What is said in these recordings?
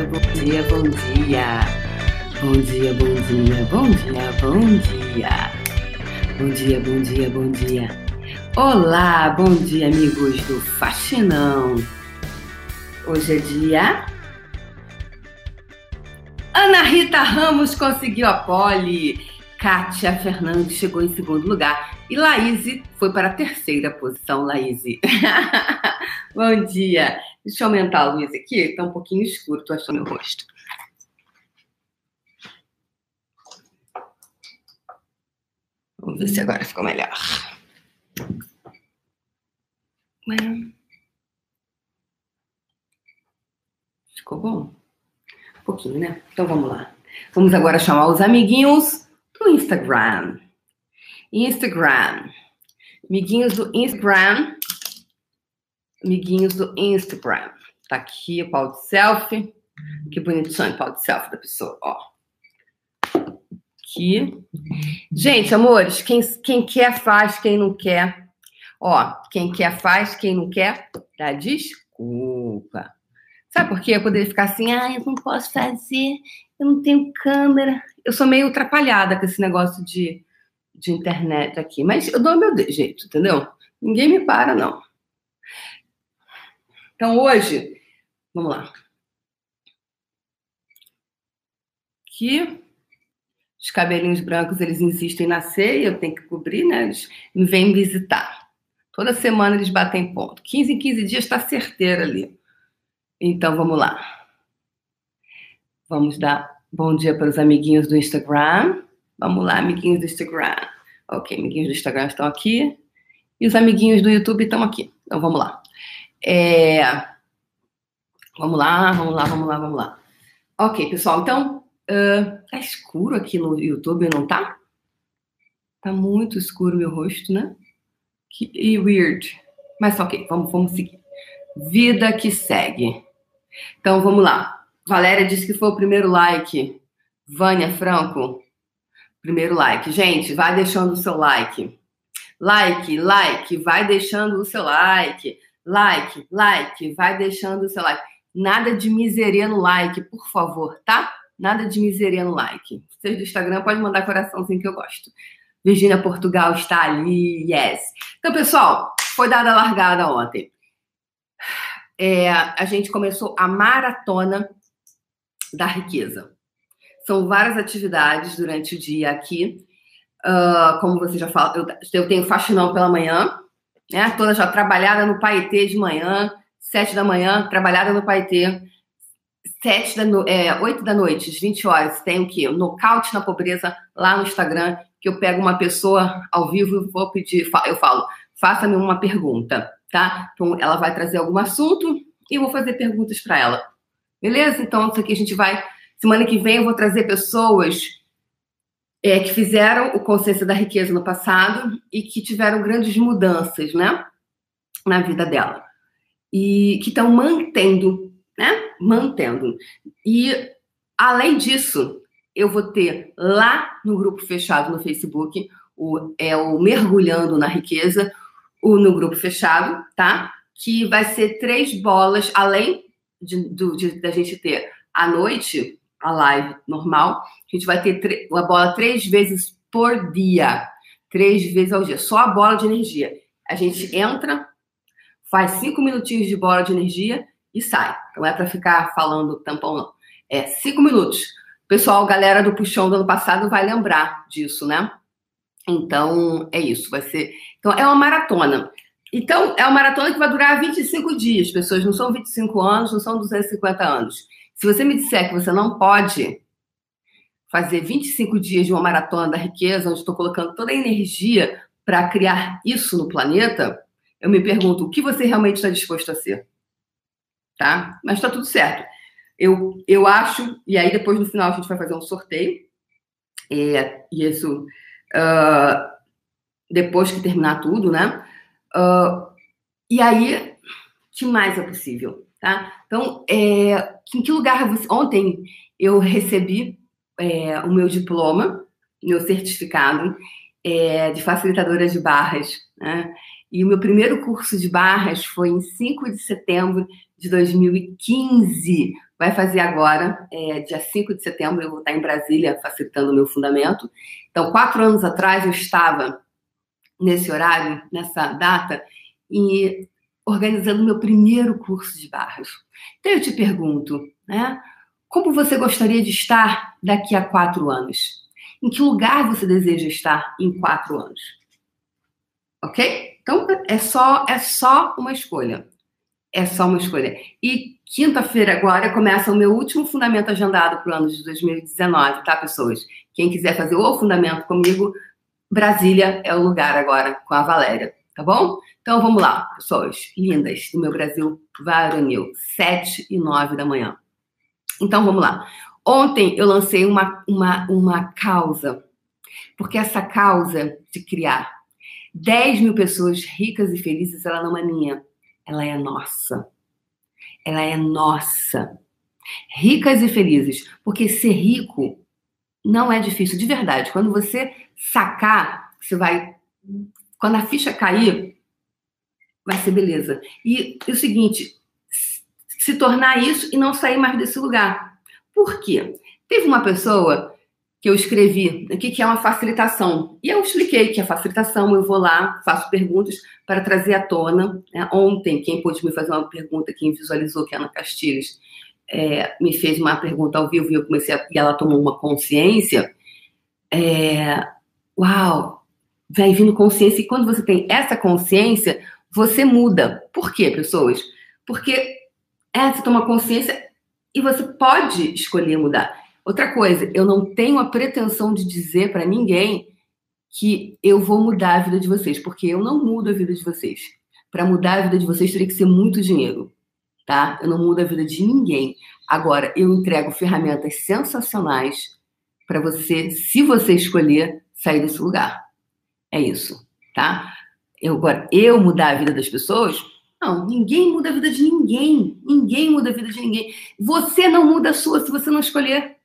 dia, bom dia, bom dia. Bom dia, bom dia, bom dia, bom dia. Bom dia, bom dia, bom dia. Olá, bom dia, amigos do Faxinão. Hoje é dia. Ana Rita Ramos conseguiu a pole. Kátia Fernandes chegou em segundo lugar. E Laís foi para a terceira posição, Laís. bom dia. Deixa eu aumentar a luz aqui, está um pouquinho escuro, estou achando meu rosto. Vamos ver se agora ficou melhor. Ficou bom? Um pouquinho, né? Então vamos lá. Vamos agora chamar os amiguinhos do Instagram. Instagram. Amiguinhos do Instagram amiguinhos do Instagram. Tá aqui o pau de selfie. Que bonitinho o pau de selfie da pessoa, ó. Aqui. Gente, amores, quem, quem quer faz, quem não quer. Ó, quem quer faz, quem não quer, dá desculpa. Sabe por quê? Eu poderia ficar assim, ah, eu não posso fazer, eu não tenho câmera. Eu sou meio atrapalhada com esse negócio de, de internet aqui. Mas eu dou meu jeito, entendeu? Ninguém me para, não. Então, hoje, vamos lá. Aqui, os cabelinhos brancos, eles insistem na ceia, eu tenho que cobrir, né? Eles vêm visitar. Toda semana eles batem ponto. 15 em 15 dias está certeiro ali. Então, vamos lá. Vamos dar bom dia para os amiguinhos do Instagram. Vamos lá, amiguinhos do Instagram. Ok, amiguinhos do Instagram estão aqui. E os amiguinhos do YouTube estão aqui. Então, vamos lá. É... Vamos lá, vamos lá, vamos lá, vamos lá. Ok, pessoal, então, uh, tá escuro aqui no YouTube, não tá? Tá muito escuro meu rosto, né? Que e weird. Mas ok, vamos, vamos seguir. Vida que segue. Então, vamos lá. Valéria disse que foi o primeiro like. Vânia Franco, primeiro like. Gente, vai deixando o seu like. Like, like, vai deixando o seu like like, like, vai deixando o seu like. Nada de miseria no like, por favor, tá? Nada de miseria no like. Vocês do Instagram podem mandar coraçãozinho que eu gosto. Virgínia Portugal está ali, yes. Então, pessoal, foi dada a largada ontem. É, a gente começou a maratona da riqueza. São várias atividades durante o dia aqui. Uh, como você já falou, eu, eu tenho faxinão pela manhã, né? Toda já trabalhada no Paetê de manhã, sete da manhã, trabalhada no Paetê. Sete da no... é, da noite, às 20 horas, tem o quê? Nocaute na pobreza lá no Instagram, que eu pego uma pessoa ao vivo e vou pedir, eu falo, faça-me uma pergunta, tá? Então, ela vai trazer algum assunto e eu vou fazer perguntas para ela. Beleza? Então, isso aqui a gente vai. Semana que vem eu vou trazer pessoas é, que fizeram o Consciência da Riqueza no passado e que tiveram grandes mudanças, né, na vida dela. E que estão mantendo, né, mantendo. E, além disso, eu vou ter lá no grupo fechado no Facebook, o, é o Mergulhando na Riqueza, o, no grupo fechado, tá? Que vai ser três bolas, além de, do, de, da gente ter à noite a live normal. A gente vai ter a bola três vezes por dia. Três vezes ao dia. Só a bola de energia. A gente entra, faz cinco minutinhos de bola de energia e sai. Não é para ficar falando tampão, não. É cinco minutos. Pessoal, galera do puxão do ano passado vai lembrar disso, né? Então, é isso. Vai ser. Então, é uma maratona. Então, é uma maratona que vai durar 25 dias. Pessoas não são 25 anos, não são 250 anos. Se você me disser que você não pode fazer 25 dias de uma maratona da riqueza, onde estou colocando toda a energia para criar isso no planeta, eu me pergunto o que você realmente está disposto a ser. Tá? Mas está tudo certo. Eu, eu acho, e aí depois no final a gente vai fazer um sorteio, é, e isso uh, depois que terminar tudo, né? Uh, e aí, que mais é possível? Tá? Então, é, em que lugar você... Ontem eu recebi é, o meu diploma, meu certificado é, de facilitadora de barras. Né? E o meu primeiro curso de barras foi em 5 de setembro de 2015. Vai fazer agora, é, dia 5 de setembro, eu vou estar em Brasília facilitando o meu fundamento. Então, quatro anos atrás, eu estava nesse horário, nessa data, e organizando meu primeiro curso de barras. Então, eu te pergunto, né? Como você gostaria de estar daqui a quatro anos? Em que lugar você deseja estar em quatro anos? Ok? Então é só é só uma escolha. É só uma escolha. E quinta-feira agora começa o meu último fundamento agendado para o ano de 2019, tá, pessoas? Quem quiser fazer o fundamento comigo, Brasília é o lugar agora com a Valéria, tá bom? Então vamos lá, pessoas lindas do meu Brasil varonil, sete e nove da manhã. Então vamos lá. Ontem eu lancei uma, uma, uma causa, porque essa causa de criar 10 mil pessoas ricas e felizes, ela não é minha, ela é nossa. Ela é nossa. Ricas e felizes, porque ser rico não é difícil, de verdade. Quando você sacar, você vai. Quando a ficha cair, vai ser beleza. E, e o seguinte, se tornar isso e não sair mais desse lugar. Por quê? Teve uma pessoa que eu escrevi o que é uma facilitação. E eu expliquei que a facilitação, eu vou lá, faço perguntas para trazer à tona. Né? Ontem, quem pôde me fazer uma pergunta, quem visualizou que a Ana Castilhos é, me fez uma pergunta ao vivo e eu comecei a, e ela tomou uma consciência. É, uau, vai vindo consciência. E quando você tem essa consciência, você muda. Por quê, pessoas? Porque é, você toma consciência e você pode escolher mudar. Outra coisa, eu não tenho a pretensão de dizer para ninguém que eu vou mudar a vida de vocês, porque eu não mudo a vida de vocês. Para mudar a vida de vocês teria que ser muito dinheiro, tá? Eu não mudo a vida de ninguém. Agora, eu entrego ferramentas sensacionais para você, se você escolher, sair desse lugar. É isso, tá? Eu, agora, eu mudar a vida das pessoas, não, ninguém muda a vida de ninguém. Ninguém muda a vida de ninguém. Você não muda a sua se você não escolher.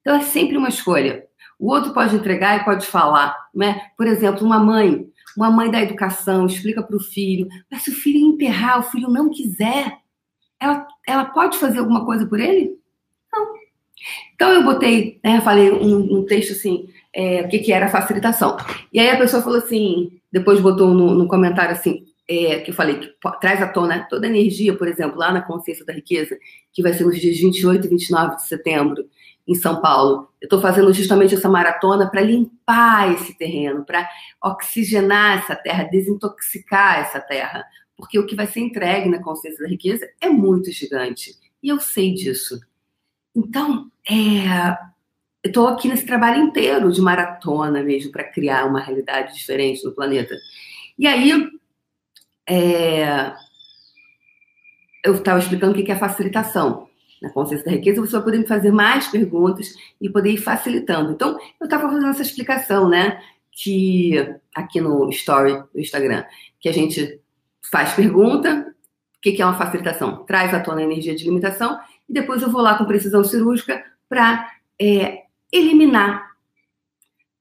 Então é sempre uma escolha. O outro pode entregar e pode falar, né? Por exemplo, uma mãe, uma mãe da educação explica para o filho, mas se o filho emperrar, o filho não quiser, ela, ela pode fazer alguma coisa por ele? Não. Então eu botei, né, falei um, um texto assim, é, o que, que era facilitação. E aí a pessoa falou assim, depois botou no, no comentário assim, é, que eu falei, que traz à tona toda a energia, por exemplo, lá na Consciência da Riqueza, que vai ser nos dias 28 e 29 de setembro, em São Paulo. Eu estou fazendo justamente essa maratona para limpar esse terreno, para oxigenar essa terra, desintoxicar essa terra, porque o que vai ser entregue na Consciência da Riqueza é muito gigante. E eu sei disso. Então, é, eu estou aqui nesse trabalho inteiro de maratona mesmo para criar uma realidade diferente no planeta. E aí, é, eu estava explicando o que é facilitação. Na consciência da riqueza, você vai poder me fazer mais perguntas e poder ir facilitando. Então, eu estava fazendo essa explicação, né? Que aqui no story do Instagram, que a gente faz pergunta, o que é uma facilitação? Traz à tona a energia de limitação e depois eu vou lá com precisão cirúrgica para é, eliminar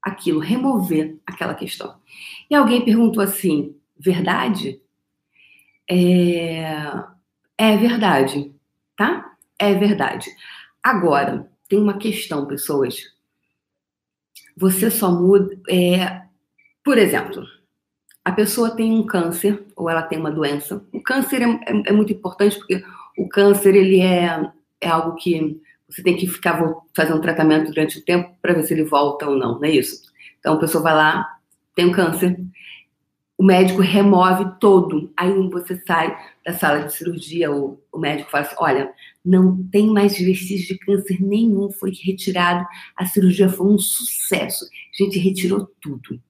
aquilo, remover aquela questão. E alguém perguntou assim: verdade? É, é verdade, tá? É verdade. Agora, tem uma questão, pessoas. Você só muda. É, por exemplo, a pessoa tem um câncer ou ela tem uma doença. O câncer é, é, é muito importante porque o câncer ele é, é algo que você tem que ficar fazendo um tratamento durante o tempo para ver se ele volta ou não, não é isso? Então a pessoa vai lá, tem um câncer, o médico remove todo. Aí você sai da sala de cirurgia, o, o médico fala assim: olha, não tem mais vestígios de câncer nenhum, foi retirado, a cirurgia foi um sucesso. A gente retirou tudo.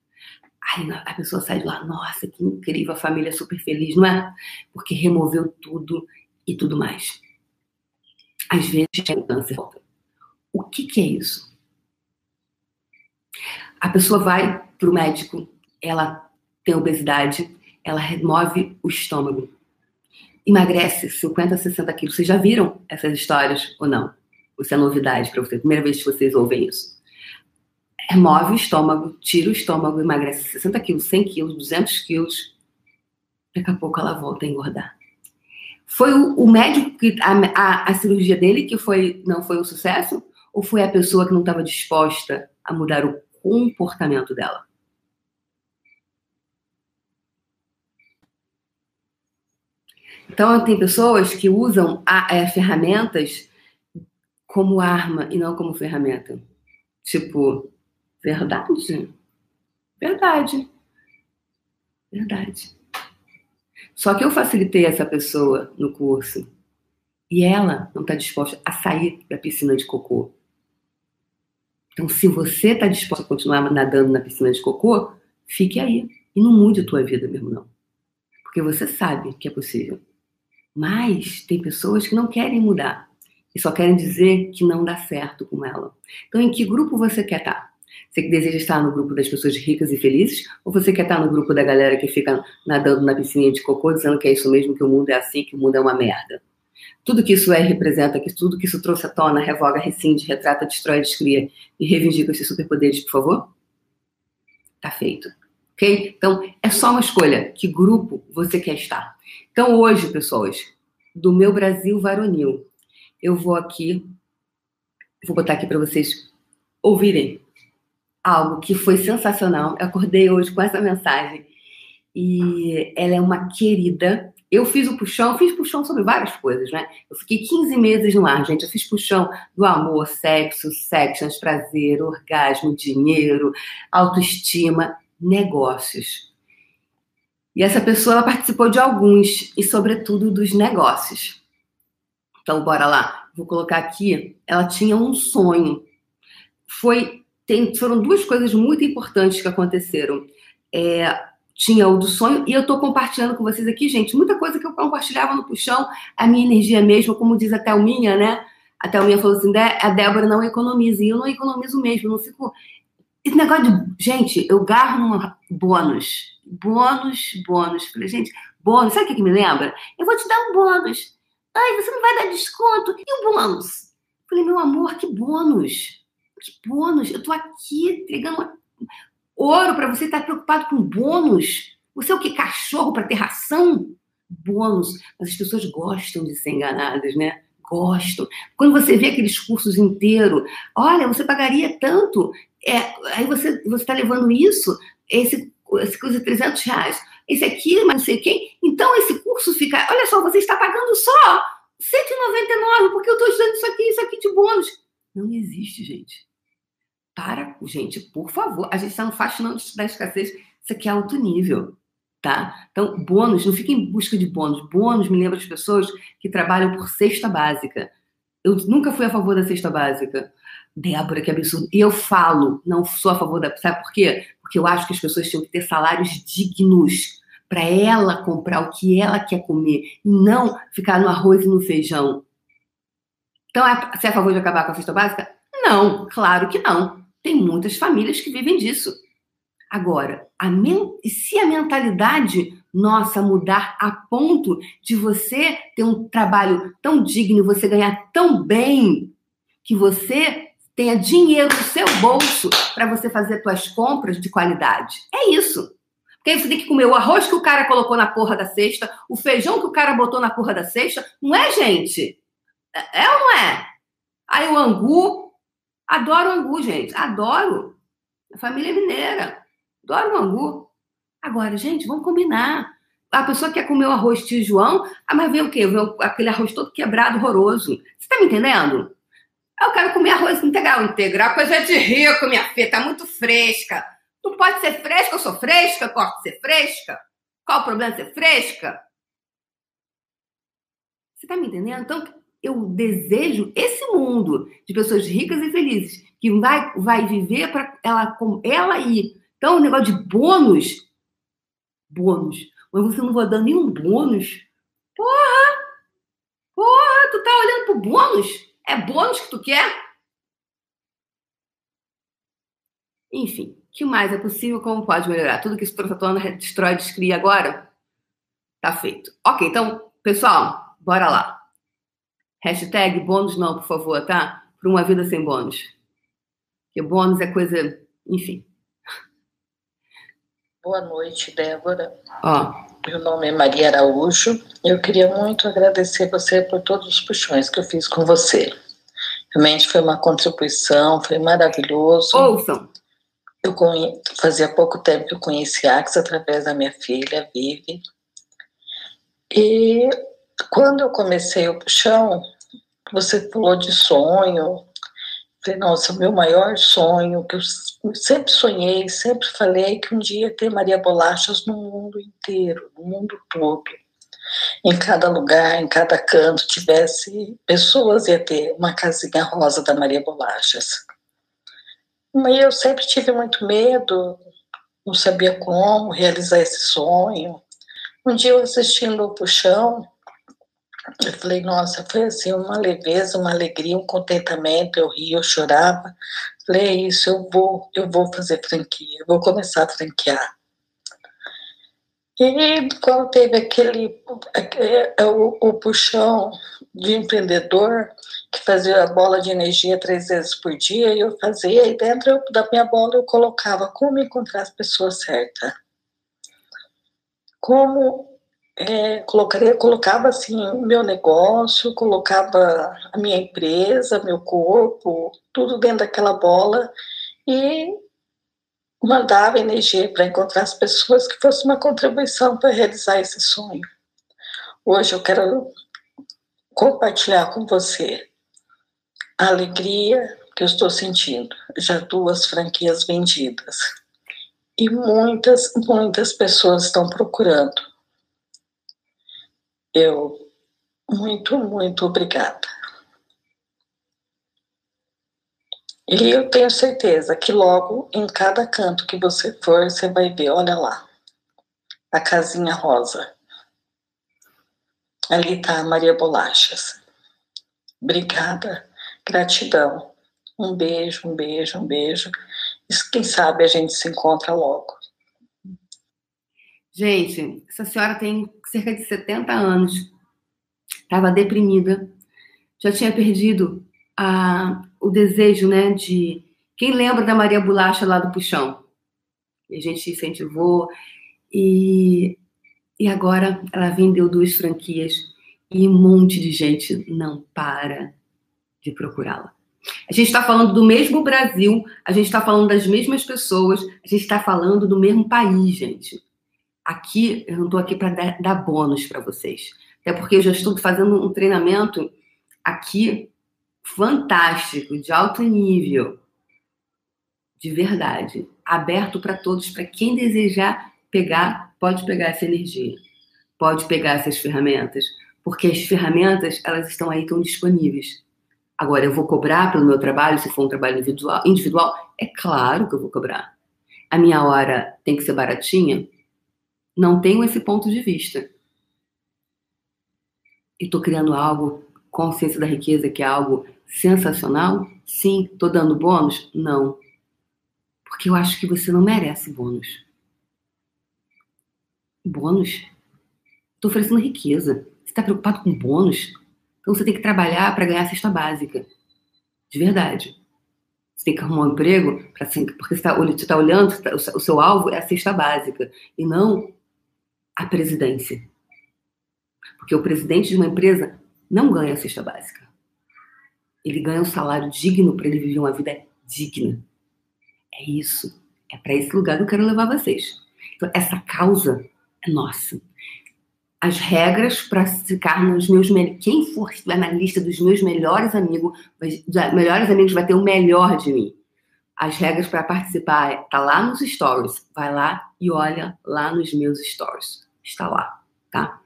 Aí a pessoa sai de lá, nossa, que incrível, a família é super feliz, não é? Porque removeu tudo e tudo mais. Às vezes o câncer. O que, que é isso? A pessoa vai para o médico, ela tem obesidade, ela remove o estômago. Emagrece 50, 60 quilos. Vocês já viram essas histórias ou não? Isso é novidade para vocês, primeira vez que vocês ouvem isso. Remove o estômago, tira o estômago, emagrece 60 quilos, 100 quilos, 200 quilos. daqui a pouco ela volta a engordar. Foi o, o médico que a, a, a, cirurgia dele que foi não foi um sucesso ou foi a pessoa que não estava disposta a mudar o comportamento dela? Então tem pessoas que usam a, é, ferramentas como arma e não como ferramenta. Tipo, verdade? Verdade. Verdade. Só que eu facilitei essa pessoa no curso e ela não está disposta a sair da piscina de cocô. Então, se você está disposta a continuar nadando na piscina de cocô, fique aí e não mude a tua vida mesmo não, porque você sabe que é possível. Mas tem pessoas que não querem mudar e só querem dizer que não dá certo com ela. Então, em que grupo você quer estar? Você que deseja estar no grupo das pessoas ricas e felizes? Ou você quer estar no grupo da galera que fica nadando na piscina de cocô, dizendo que é isso mesmo, que o mundo é assim, que o mundo é uma merda? Tudo que isso é representa, que tudo que isso trouxe à tona, revoga, rescinde, retrata, destrói, descria e reivindica esses superpoderes, por favor? Tá feito. Ok? Então, é só uma escolha. Que grupo você quer estar? Então, hoje, pessoas, do meu Brasil varonil, eu vou aqui, vou botar aqui para vocês ouvirem algo que foi sensacional. Eu acordei hoje com essa mensagem e ela é uma querida. Eu fiz o puxão, fiz puxão sobre várias coisas, né? Eu fiquei 15 meses no ar, gente. Eu fiz puxão do amor, sexo, sections, prazer, orgasmo, dinheiro, autoestima, negócios. E essa pessoa ela participou de alguns e, sobretudo, dos negócios. Então, bora lá. Vou colocar aqui. Ela tinha um sonho. Foi tem, foram duas coisas muito importantes que aconteceram. É, tinha o do sonho, e eu estou compartilhando com vocês aqui, gente, muita coisa que eu compartilhava no puxão, a minha energia mesmo, como diz a Thelminha, né? A Thelminha falou assim: a Débora não economiza, e eu não economizo mesmo, não fico. Esse negócio de. Gente, eu garro num bônus. Bônus, bônus. Falei, gente, bônus, sabe o que, que me lembra? Eu vou te dar um bônus. Ai, você não vai dar desconto. E o bônus? Falei, meu amor, que bônus? Que bônus? Eu tô aqui entregando ouro para você estar tá preocupado com bônus. Você é o que? Cachorro para ter ração? Bônus. Mas as pessoas gostam de ser enganadas, né? Gostam. Quando você vê aqueles cursos inteiros, olha, você pagaria tanto. É, aí você está levando isso, esse, esse coisa de 300 reais. Esse aqui, mas não sei quem. Então, esse curso fica. Olha só, você está pagando só 199, porque eu estou estudando isso aqui, isso aqui de bônus. Não existe, gente. Para, gente, por favor. A gente está no faxinão da escassez. Isso aqui é alto nível, tá? Então, bônus, não fique em busca de bônus. Bônus me lembra as pessoas que trabalham por cesta básica. Eu nunca fui a favor da cesta básica. Débora, que absurdo. E eu falo, não sou a favor da. Sabe por quê? Porque eu acho que as pessoas tinham que ter salários dignos para ela comprar o que ela quer comer e não ficar no arroz e no feijão. Então, é, você é a favor de acabar com a cesta básica? Não, claro que não. Tem muitas famílias que vivem disso. Agora, a se a mentalidade nossa mudar a ponto de você ter um trabalho tão digno, você ganhar tão bem, que você tenha dinheiro no seu bolso para você fazer suas compras de qualidade. É isso. Porque você tem que comer o arroz que o cara colocou na porra da cesta, o feijão que o cara botou na porra da cesta. Não é, gente? É, é ou não é? Aí o angu, Adoro angu, gente. Adoro. A família é mineira. Adoro o angu. Agora, gente, vamos combinar. A pessoa quer comer o arroz tio João, ah, mas vem o quê? Vem aquele arroz todo quebrado, horroroso. Você tá me entendendo? Eu quero comer arroz integral. Integral coisa de rico, minha filha. Tá muito fresca. Não pode ser fresca, eu sou fresca, posso ser fresca. Qual o problema de ser fresca? Você tá me entendendo? Então, eu desejo esse mundo de pessoas ricas e felizes que vai, vai viver para ela com ela ir. Então, o negócio de bônus, bônus, mas você não vai dar nenhum bônus. Porra! Porra, tu tá olhando pro bônus? É bônus que tu quer? Enfim, que mais é possível? Como pode melhorar? Tudo que esse Trototona destrói, descria agora? Tá feito. Ok, então, pessoal, bora lá. Hashtag bônus não, por favor, tá? Para uma vida sem bônus. Porque bônus é coisa. Enfim. Boa noite, Débora. Ó. Meu nome é Maria Araújo. Eu queria muito agradecer você por todos os puxões que eu fiz com você. Realmente foi uma contribuição, foi maravilhoso. Ouçam! Eu conhe... Fazia pouco tempo que eu conheci a Ax através da minha filha, Vivi. E quando eu comecei o puxão, você falou de sonho. Falei, nossa, meu maior sonho, que eu sempre sonhei, sempre falei que um dia ter Maria Bolachas no mundo inteiro, no mundo todo. Em cada lugar, em cada canto, tivesse pessoas, ia ter uma casinha rosa da Maria Bolachas. Mas eu sempre tive muito medo, não sabia como realizar esse sonho. Um dia eu assistindo o Puxão, eu falei, nossa, foi assim, uma leveza, uma alegria, um contentamento, eu ria, eu chorava. Falei, é isso, eu vou, eu vou fazer franquia, eu vou começar a franquear. E quando teve aquele, é, o, o puxão de empreendedor, que fazia a bola de energia três vezes por dia, eu fazia, e dentro da minha bola eu colocava como encontrar as pessoas certas. Como é, colocaria, colocava assim meu negócio, colocava a minha empresa, meu corpo, tudo dentro daquela bola e mandava energia para encontrar as pessoas que fosse uma contribuição para realizar esse sonho. Hoje eu quero compartilhar com você a alegria que eu estou sentindo. Já duas franquias vendidas. E muitas, muitas pessoas estão procurando eu, muito, muito obrigada. E eu tenho certeza que logo em cada canto que você for, você vai ver, olha lá, a casinha rosa. Ali está a Maria Bolachas. Obrigada, gratidão. Um beijo, um beijo, um beijo. Quem sabe a gente se encontra logo. Gente, essa senhora tem cerca de 70 anos. Estava deprimida. Já tinha perdido a, o desejo, né, de... Quem lembra da Maria Bolacha lá do Puxão? E a gente incentivou. E, e agora ela vendeu duas franquias e um monte de gente não para de procurá-la. A gente está falando do mesmo Brasil, a gente está falando das mesmas pessoas, a gente está falando do mesmo país, gente. Aqui, eu não estou aqui para dar, dar bônus para vocês. Até porque eu já estou fazendo um treinamento aqui fantástico, de alto nível, de verdade, aberto para todos, para quem desejar pegar, pode pegar essa energia, pode pegar essas ferramentas, porque as ferramentas elas estão aí, estão disponíveis. Agora, eu vou cobrar pelo meu trabalho, se for um trabalho individual, individual, é claro que eu vou cobrar. A minha hora tem que ser baratinha? Não tenho esse ponto de vista. E estou criando algo, consciência da riqueza, que é algo sensacional? Sim. Estou dando bônus? Não. Porque eu acho que você não merece bônus. Bônus? Estou oferecendo riqueza. Você está preocupado com bônus? Então você tem que trabalhar para ganhar a cesta básica. De verdade. Você tem que arrumar um emprego, pra, porque você está tá olhando, o seu alvo é a cesta básica. E não a presidência. Porque o presidente de uma empresa não ganha a cesta básica. Ele ganha um salário digno para ele viver uma vida digna. É isso. É para esse lugar que eu quero levar vocês. Então, essa causa é nossa. As regras para ficar nos meus quem for estiver na lista dos meus melhores amigos, melhores amigos vai ter o melhor de mim. As regras para participar tá lá nos stories. Vai lá e olha lá nos meus stories está lá, tá?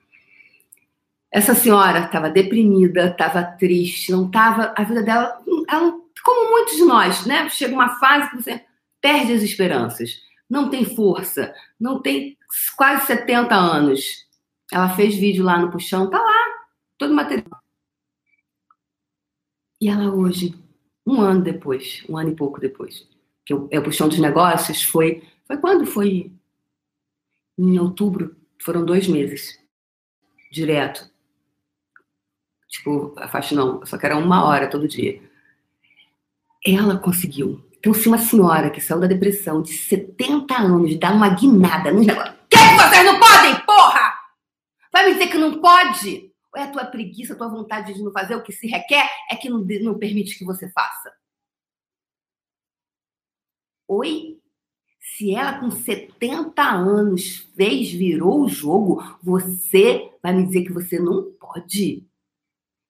Essa senhora estava deprimida, estava triste, não estava. A vida dela, ela, como muitos de nós, né? Chega uma fase que você perde as esperanças, não tem força, não tem quase 70 anos. Ela fez vídeo lá no puxão, tá lá, todo material. E ela hoje, um ano depois, um ano e pouco depois, que é o puxão dos negócios foi. Foi quando? Foi em outubro foram dois meses. Direto. Tipo, a faixa não, só que era uma hora todo dia. Ela conseguiu. Então, se uma senhora que saiu da depressão de 70 anos dá uma guinada nos negócios. Que vocês não podem, porra! dizer que não pode? Ou é a tua preguiça, a tua vontade de não fazer o que se requer é que não, não permite que você faça? Oi? Se ela com 70 anos fez, virou o jogo, você vai me dizer que você não pode?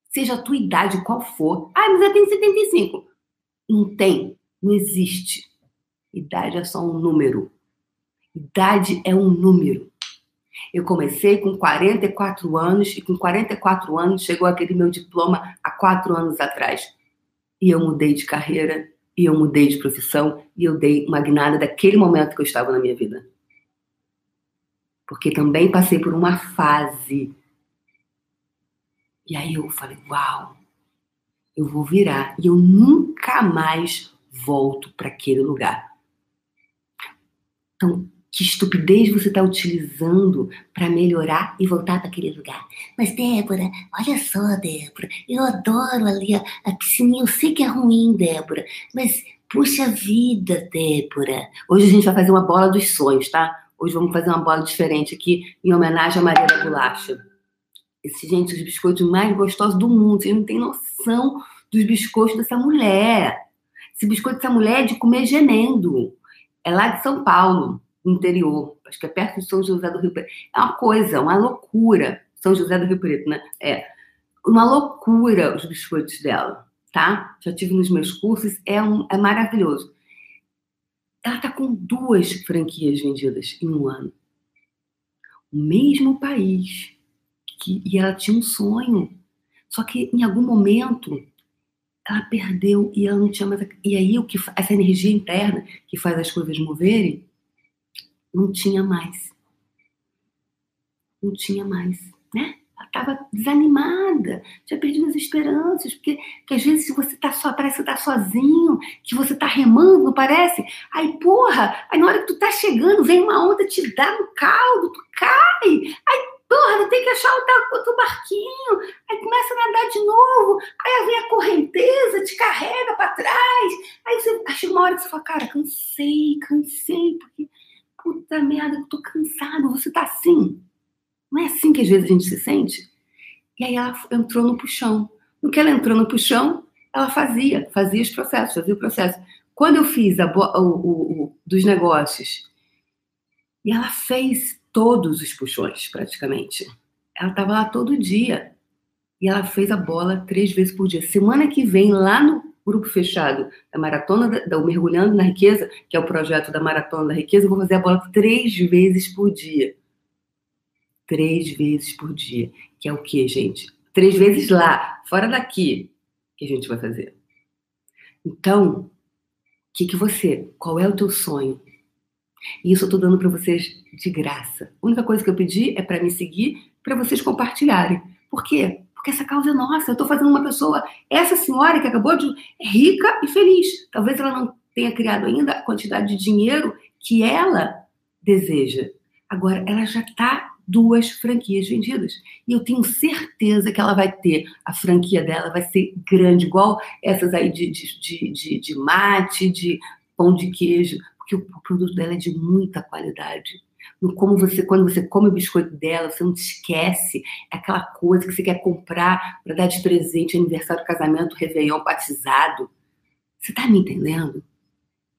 Seja a tua idade qual for. Ah, mas eu tenho 75. Não tem, não existe. Idade é só um número. Idade é um número. Eu comecei com 44 anos e com 44 anos chegou aquele meu diploma há quatro anos atrás. E eu mudei de carreira, e eu mudei de profissão, e eu dei uma guinada daquele momento que eu estava na minha vida. Porque também passei por uma fase. E aí eu falei: uau, eu vou virar. E eu nunca mais volto para aquele lugar. Então, que estupidez você está utilizando para melhorar e voltar para aquele lugar? Mas, Débora, olha só, Débora, eu adoro ali a, a piscininha. Eu sei que é ruim, Débora, mas puxa vida, Débora. Hoje a gente vai fazer uma bola dos sonhos, tá? Hoje vamos fazer uma bola diferente aqui em homenagem à Maria da Bolacha. Esse, gente, os biscoitos mais gostosos do mundo. Vocês não têm noção dos biscoitos dessa mulher. Esse biscoito dessa mulher é de comer gemendo. É lá de São Paulo interior, acho que é perto de São José do Rio Preto. É uma coisa, uma loucura. São José do Rio Preto, né? É uma loucura os biscoitos dela, tá? Já tive nos meus cursos, é, um, é maravilhoso. Ela tá com duas franquias vendidas em um ano. O mesmo país. Que, e ela tinha um sonho. Só que em algum momento ela perdeu e ela não tinha mais. E aí o que essa energia interna que faz as coisas moverem não tinha mais. Não tinha mais, né? Ela estava desanimada, tinha perdido as esperanças, porque, porque às vezes você tá só, parece que tá sozinho, que você tá remando, não parece? Aí, porra, aí na hora que tu tá chegando, vem uma onda te dá no caldo, tu cai. Aí, porra, tem que achar outro, outro barquinho. Aí começa a nadar de novo. Aí vem a correnteza, te carrega para trás. Aí você chega uma hora que você fala, cara, cansei, cansei, porque puta merda, eu tô cansado, você tá assim. Não é assim que às vezes a gente se sente? E aí ela entrou no puxão. No que ela entrou no puxão, ela fazia, fazia os processos, fazia o processo. Quando eu fiz a, o, o, o, dos negócios, e ela fez todos os puxões, praticamente. Ela estava lá todo dia. E ela fez a bola três vezes por dia. Semana que vem, lá no grupo fechado da Maratona da, da Mergulhando na Riqueza, que é o projeto da Maratona da Riqueza, eu vou fazer a bola três vezes por dia. Três vezes por dia. Que é o quê, gente? Três vezes lá, fora daqui, que a gente vai fazer. Então, o que, que você, qual é o teu sonho? E isso eu tô dando para vocês de graça. A única coisa que eu pedi é para me seguir, para vocês compartilharem. Por quê? Porque essa causa é nossa. Eu estou fazendo uma pessoa, essa senhora que acabou de. é rica e feliz. Talvez ela não tenha criado ainda a quantidade de dinheiro que ela deseja. Agora, ela já está duas franquias vendidas. E eu tenho certeza que ela vai ter, a franquia dela vai ser grande, igual essas aí de, de, de, de, de mate, de pão de queijo, porque o produto dela é de muita qualidade no como você, quando você come o biscoito dela, você não te esquece, é aquela coisa que você quer comprar para dar de presente, aniversário, casamento, réveillon, batizado. Você tá me entendendo?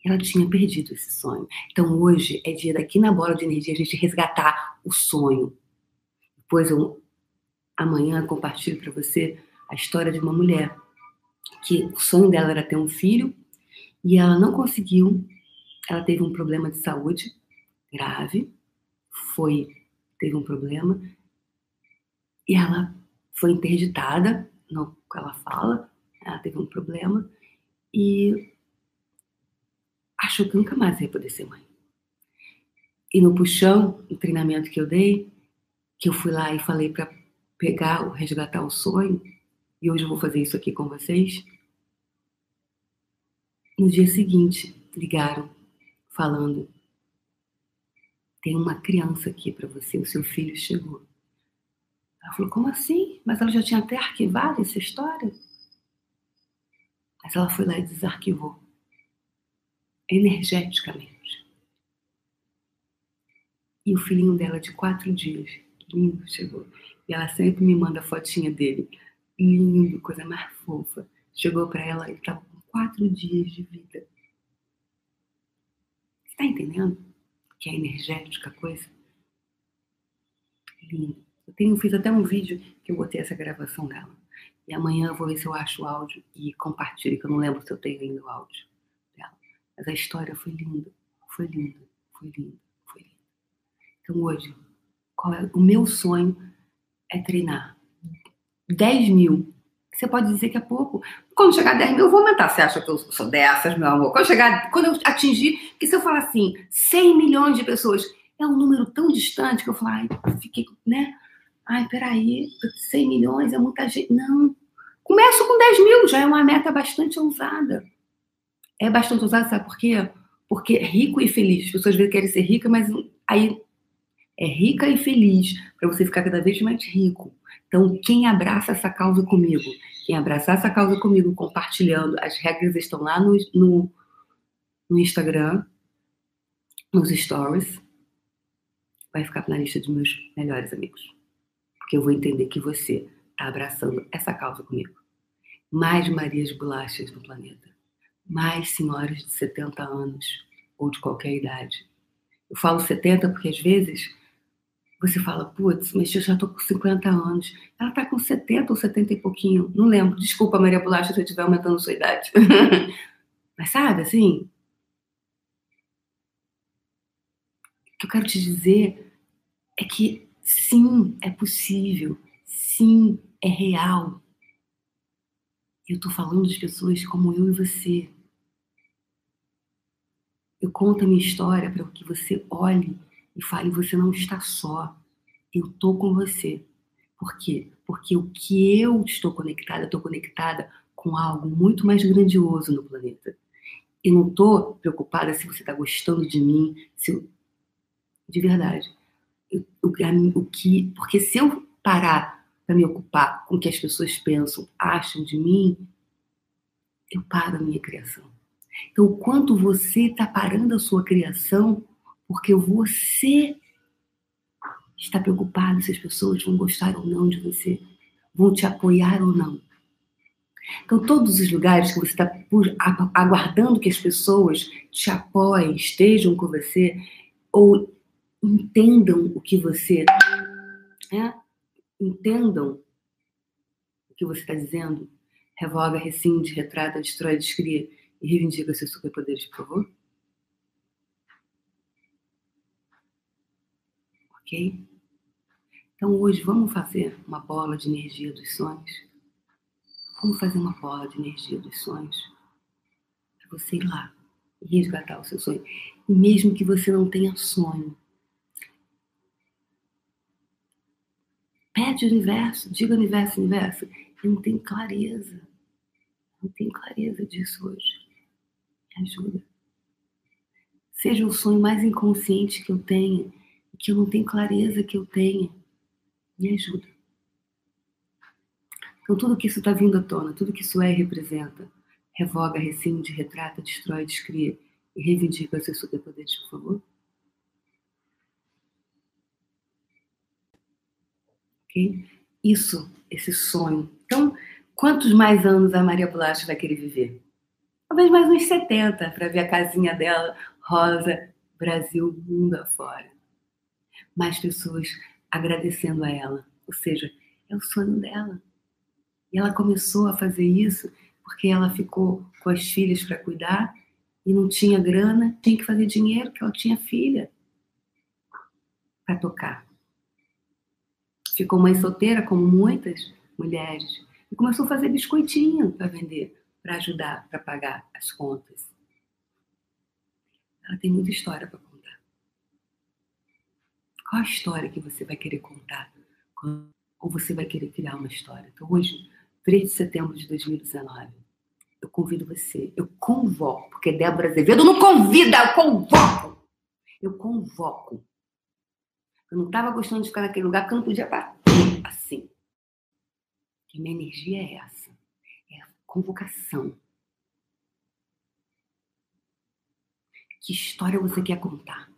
Ela tinha perdido esse sonho. Então hoje é dia daqui na bola de energia a gente resgatar o sonho. Depois eu amanhã compartilho para você a história de uma mulher que o sonho dela era ter um filho e ela não conseguiu. Ela teve um problema de saúde grave foi teve um problema e ela foi interditada, que ela fala, ela teve um problema e achou que nunca mais ia poder ser mãe. E no puxão, no treinamento que eu dei, que eu fui lá e falei para pegar, resgatar o sonho, e hoje eu vou fazer isso aqui com vocês. No dia seguinte, ligaram falando tem uma criança aqui para você, o seu filho chegou. Ela falou, como assim? Mas ela já tinha até arquivado essa história. Mas ela foi lá e desarquivou. Energeticamente. E o filhinho dela de quatro dias, lindo, chegou. E ela sempre me manda fotinha dele. Lindo, coisa mais fofa. Chegou para ela, ele estava com quatro dias de vida. Você tá entendendo? Que é energética a coisa? Lindo. Eu tenho, fiz até um vídeo que eu botei essa gravação dela. E amanhã eu vou ver se eu acho o áudio e compartilho, que eu não lembro se eu tenho ainda o áudio dela. Mas a história foi linda, foi linda, foi linda, foi linda. Então hoje, é? o meu sonho é treinar 10 mil. Você pode dizer que é pouco. Quando chegar a 10 mil, eu vou aumentar. Você acha que eu sou dessas, meu amor? Quando, chegar, quando eu atingir, que se eu falar assim, 100 milhões de pessoas, é um número tão distante que eu falo, ai, fiquei, né? Ai, peraí, 100 milhões é muita gente. Não. Começo com 10 mil, já é uma meta bastante ousada. É bastante ousada, sabe por quê? Porque rico e feliz. As pessoas querem ser rica, mas aí é rica e feliz para você ficar cada vez mais rico. Então, quem abraça essa causa comigo, quem abraçar essa causa comigo, compartilhando, as regras estão lá no, no, no Instagram, nos stories, vai ficar na lista dos meus melhores amigos. Porque eu vou entender que você está abraçando essa causa comigo. Mais Marias Bolachas no planeta. Mais senhoras de 70 anos ou de qualquer idade. Eu falo 70 porque às vezes você fala, putz, mas eu já tô com 50 anos. Ela tá com 70 ou 70 e pouquinho. Não lembro. Desculpa, Maria Bolacha, se eu estiver aumentando a sua idade. mas sabe, assim. O que eu quero te dizer é que sim, é possível. Sim, é real. Eu tô falando de pessoas como eu e você. Eu conto a minha história para que você olhe e fale: você não está só, eu estou com você. Por quê? Porque o que eu estou conectada, estou conectada com algo muito mais grandioso no planeta. Eu não estou preocupada se você está gostando de mim, se eu... de verdade. Eu, o, o que, porque se eu parar para me ocupar com o que as pessoas pensam, acham de mim, eu paro a minha criação. Então, o quanto você está parando a sua criação porque você está preocupado se as pessoas vão gostar ou não de você, vão te apoiar ou não. Então, todos os lugares que você está aguardando que as pessoas te apoiem, estejam com você, ou entendam o que você. É, entendam o que você está dizendo, revoga, rescinde, retrata, destrói, descria e reivindica seus superpoderes, por favor. Então hoje vamos fazer uma bola de energia dos sonhos. Vamos fazer uma bola de energia dos sonhos para você ir lá e resgatar o seu sonho. E mesmo que você não tenha sonho, pede o universo, diga ao universo, universo, eu não tenho clareza. Não tenho clareza disso hoje. Me ajuda. Seja o sonho mais inconsciente que eu tenha que eu não tenho clareza que eu tenho. Me ajuda. Então, tudo que isso está vindo à tona, tudo que isso é e representa, revoga, rescinde, retrata, destrói, descria e reivindica seus superpoderes, por favor. Ok? Isso, esse sonho. Então, quantos mais anos a Maria Bulacha vai querer viver? Talvez mais uns 70 para ver a casinha dela, rosa, Brasil, mundo afora mais pessoas agradecendo a ela. Ou seja, é o sonho dela. E ela começou a fazer isso porque ela ficou com as filhas para cuidar e não tinha grana, tinha que fazer dinheiro, porque ela tinha filha para tocar. Ficou mãe solteira, como muitas mulheres, e começou a fazer biscoitinho para vender, para ajudar, para pagar as contas. Ela tem muita história para qual a história que você vai querer contar? Ou você vai querer criar uma história? Então, hoje, 3 de setembro de 2019, eu convido você, eu convoco, porque Débora Azevedo não convida, eu convoco. Eu convoco. Eu não estava gostando de ficar naquele lugar porque eu não podia bater assim. Que minha energia é essa. É a convocação. Que história você quer contar?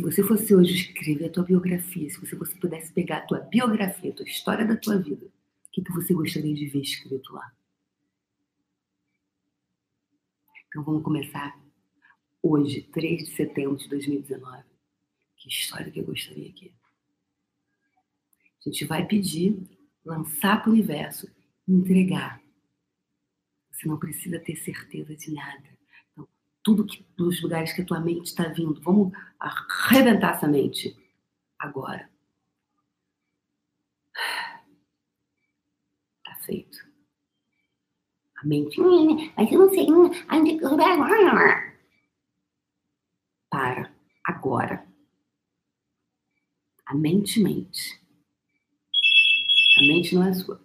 Se você fosse hoje escrever a tua biografia, se você fosse, pudesse pegar a tua biografia, a tua história da tua vida, o que, que você gostaria de ver escrito lá? Então vamos começar hoje, 3 de setembro de 2019. Que história que eu gostaria aqui. A gente vai pedir, lançar para o universo, entregar. Você não precisa ter certeza de nada. Tudo que dos lugares que a tua mente está vindo, vamos arrebentar essa mente agora. Tá feito. A mente, mas eu não sei Para, agora. A mente mente. A mente não é sua.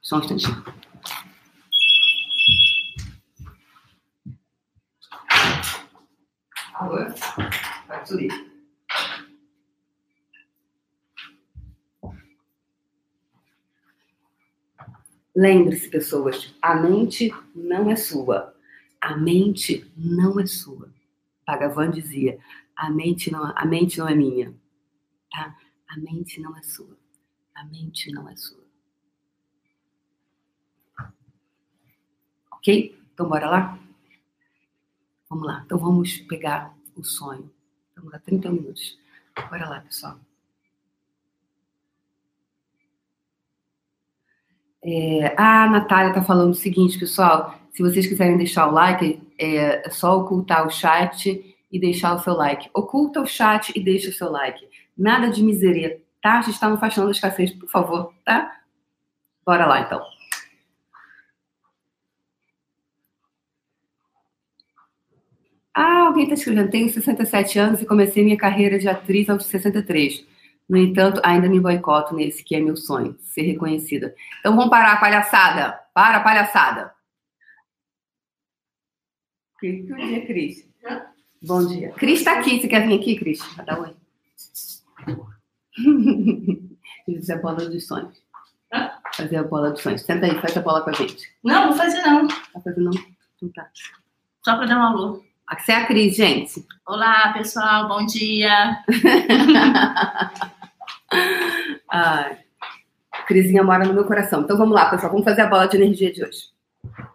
Só um instantinho. Alô? Vai subir. Lembre-se, pessoas, a mente não é sua. A mente não é sua. Bhagavan dizia: a mente não, a mente não é minha. Tá? A mente não é sua. A mente não é sua. Ok? Então, bora lá? Vamos lá. Então, vamos pegar o sonho. Vamos lá, 30 minutos. Bora lá, pessoal. É, a Natália está falando o seguinte, pessoal. Se vocês quiserem deixar o like, é, é só ocultar o chat e deixar o seu like. Oculta o chat e deixa o seu like. Nada de miseria, tá? A gente está no Faxinando da Escassez, por favor, tá? Bora lá, então. Ah, alguém está escrevendo. Tenho 67 anos e comecei minha carreira de atriz aos 63. No entanto, ainda me boicoto nesse que é meu sonho, ser reconhecida. Então vamos parar a palhaçada. Para a palhaçada. Bom dia, Cris. Bom dia. Cris está aqui. Você quer vir aqui, Cris? Dá oi. Fazer a bola dos sonhos. Fazer a bola dos sonhos. Senta aí, faz a bola com a gente. Não, vou fazer não. Tá fazendo não? Então tá. Só para dar um alô. Aqui é a Cris, gente. Olá, pessoal. Bom dia. Ai. Crisinha mora no meu coração. Então vamos lá, pessoal. Vamos fazer a bola de energia de hoje.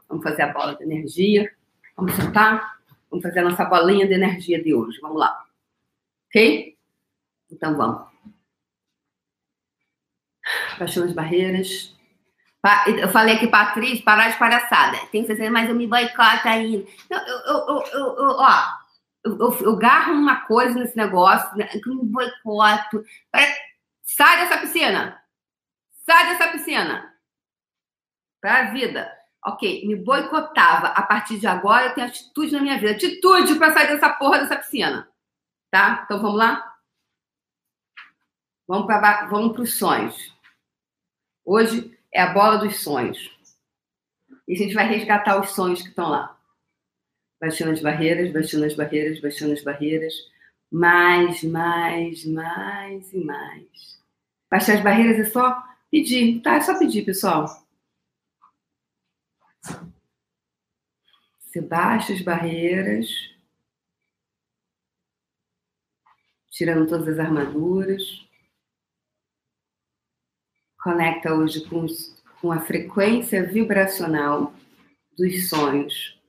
Vamos fazer a bola de energia. Vamos sentar. Vamos fazer a nossa bolinha de energia de hoje. Vamos lá. Ok? Então vamos. Baixando as barreiras. Eu falei aqui pra atriz parar de palhaçada. Tem que ser, mas eu me boicoto ainda. Eu, eu, eu, eu, ó, eu, eu, eu garro uma coisa nesse negócio, né, que eu me boicoto. Sai dessa piscina! Sai dessa piscina! Pra vida. Ok, me boicotava. A partir de agora eu tenho atitude na minha vida. Atitude para sair dessa porra dessa piscina. Tá? Então vamos lá? Vamos para vamos os sonhos. Hoje é a bola dos sonhos. E a gente vai resgatar os sonhos que estão lá. Baixando as barreiras, baixando as barreiras, baixando as barreiras. Mais, mais, mais e mais. Baixar as barreiras é só pedir, tá? É só pedir, pessoal. Você baixa as barreiras, tirando todas as armaduras. Conecta hoje com, com a frequência vibracional dos sonhos.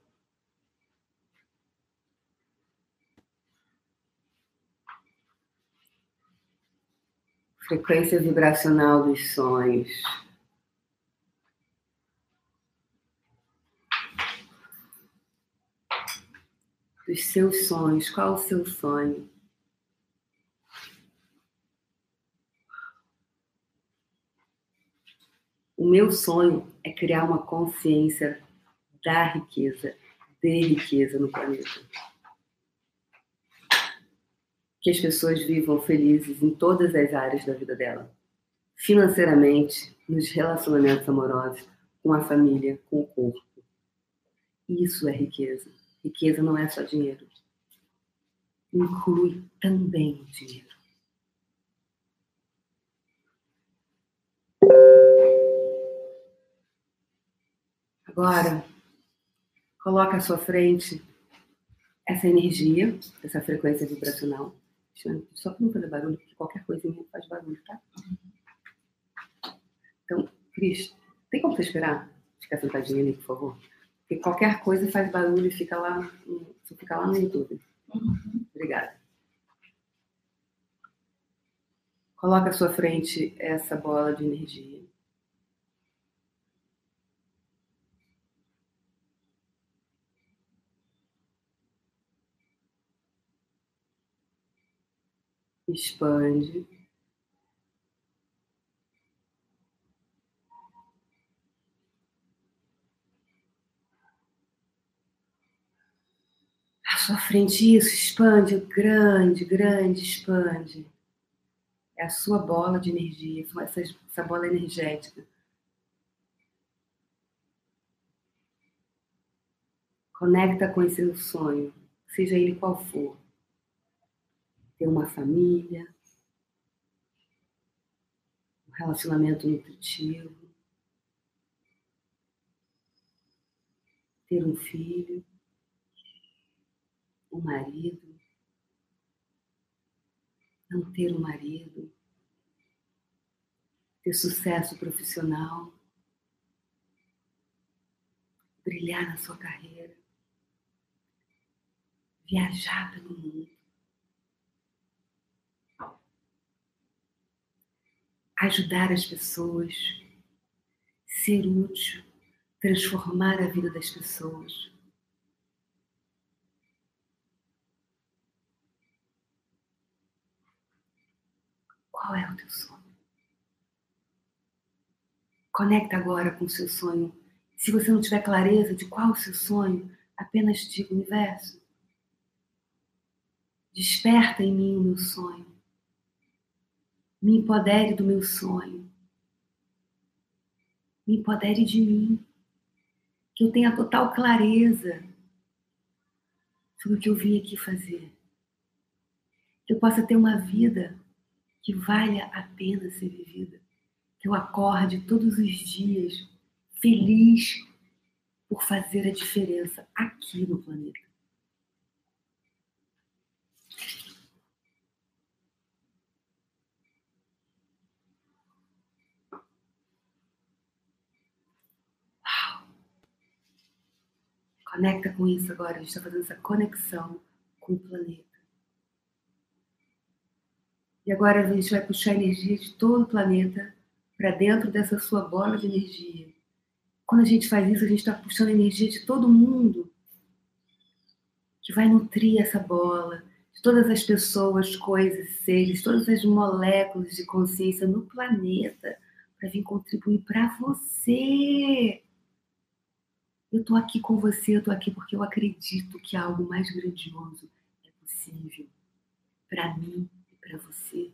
frequência vibracional dos sonhos. Dos seus sonhos, qual o seu sonho? O meu sonho é criar uma consciência da riqueza, de riqueza no planeta que as pessoas vivam felizes em todas as áreas da vida dela. Financeiramente, nos relacionamentos amorosos, com a família, com o corpo. Isso é riqueza. Riqueza não é só dinheiro. Inclui também o dinheiro. Agora, coloca à sua frente essa energia, essa frequência vibracional Só para não fazer barulho, porque qualquer coisinha faz barulho, tá? Então, Cris, tem como você esperar? Ficar sentadinha ali, por favor? Porque qualquer coisa faz barulho e fica lá, fica lá no YouTube. Obrigada. Coloca à sua frente essa bola de energia. Expande. À sua frente, isso, expande, grande, grande, expande. É a sua bola de energia, essa, essa bola energética. Conecta com esse sonho, seja ele qual for ter uma família, um relacionamento nutritivo, ter um filho, um marido, não ter um marido, ter sucesso profissional, brilhar na sua carreira, viajar pelo mundo. Ajudar as pessoas, ser útil, transformar a vida das pessoas. Qual é o teu sonho? Conecta agora com o seu sonho. Se você não tiver clareza de qual é o seu sonho, apenas diga universo. Desperta em mim o meu sonho me empodere do meu sonho. Me empodere de mim. Que eu tenha total clareza sobre o que eu vim aqui fazer. Que eu possa ter uma vida que valha a pena ser vivida. Que eu acorde todos os dias feliz por fazer a diferença aqui no planeta. Conecta com isso agora. A gente está fazendo essa conexão com o planeta. E agora a gente vai puxar a energia de todo o planeta para dentro dessa sua bola de energia. Quando a gente faz isso, a gente está puxando a energia de todo mundo que vai nutrir essa bola, de todas as pessoas, coisas, seres, todas as moléculas de consciência no planeta para vir contribuir para você. Eu estou aqui com você, eu estou aqui porque eu acredito que algo mais grandioso é possível para mim e para você.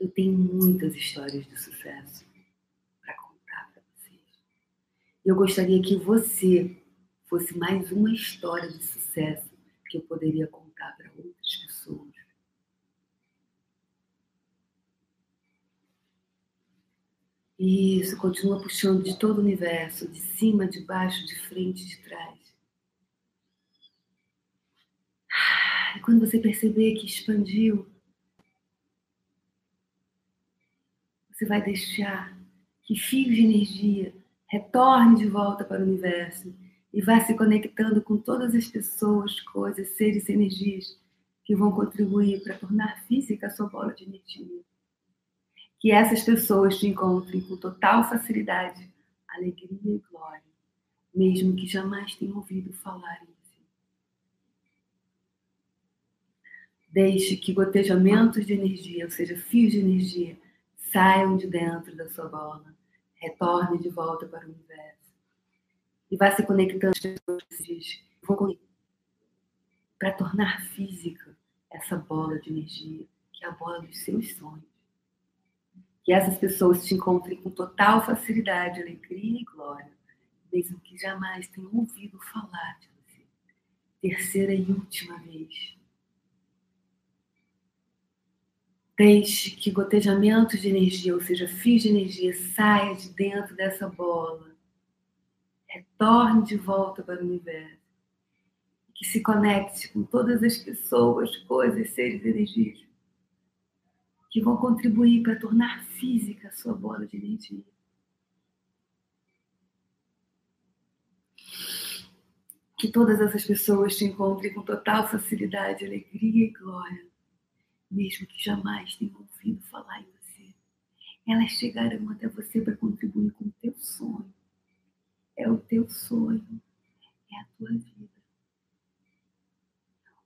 Eu tenho muitas histórias de sucesso para contar para vocês. Eu gostaria que você fosse mais uma história de sucesso que eu poderia contar para outras pessoas. Isso, continua puxando de todo o universo, de cima, de baixo, de frente, de trás. E quando você perceber que expandiu, você vai deixar que fios de energia retorne de volta para o universo e vá se conectando com todas as pessoas, coisas, seres e energias que vão contribuir para tornar física a sua bola de energia que essas pessoas te encontrem com total facilidade, alegria e glória, mesmo que jamais tenham ouvido falar em você. Deixe que gotejamentos de energia, ou seja, fios de energia, saiam de dentro da sua bola, retorne de volta para o universo. E vá se conectando as pessoas para tornar física essa bola de energia, que é a bola dos seus sonhos que essas pessoas te encontrem com total facilidade, alegria e glória, mesmo que jamais tenham ouvido falar de você. Terceira e última vez. Deixe que gotejamentos de energia, ou seja, fios de energia, saia de dentro dessa bola. Retorne de volta para o universo. que se conecte com todas as pessoas, coisas, seres energias que vão contribuir para tornar física a sua bola de energia. Que todas essas pessoas te encontrem com total facilidade, alegria e glória, mesmo que jamais tenham ouvido falar em você. Elas chegarão até você para contribuir com o teu sonho. É o teu sonho, é a tua vida.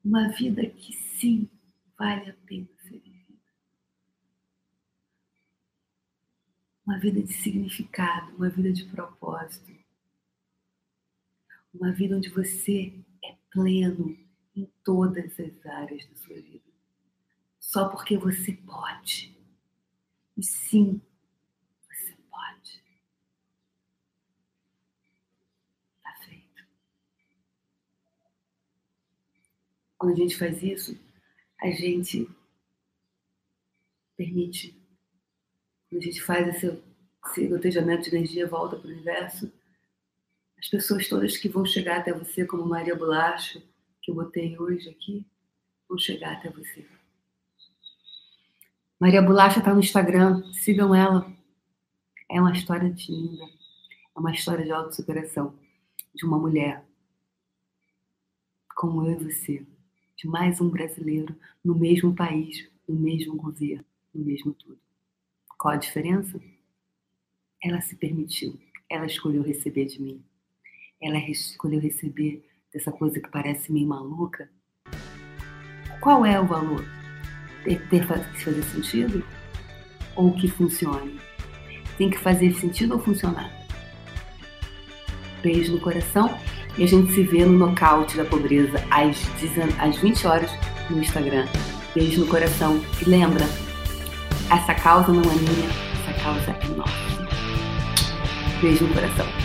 Uma vida que sim vale a pena ser vivida. Uma vida de significado, uma vida de propósito. Uma vida onde você é pleno em todas as áreas da sua vida. Só porque você pode. E sim, você pode. Tá feito. Quando a gente faz isso, a gente permite, a gente faz esse, esse gotejamento de energia volta para o universo, as pessoas todas que vão chegar até você, como Maria Bolacha, que eu botei hoje aqui, vão chegar até você. Maria Bolacha está no Instagram, sigam ela. É uma história linda, é uma história de autossuperação de uma mulher como eu e você, de mais um brasileiro no mesmo país, no mesmo governo, no mesmo tudo. Qual a diferença? Ela se permitiu, ela escolheu receber de mim ela escolheu receber dessa coisa que parece meio maluca, qual é o valor? Que ter, fazer sentido? Ou que funcione? Tem que fazer sentido ou funcionar? Beijo no coração e a gente se vê no nocaute da pobreza às 20 horas no Instagram. Beijo no coração. E lembra, essa causa não é minha, essa causa é nossa. Beijo no coração.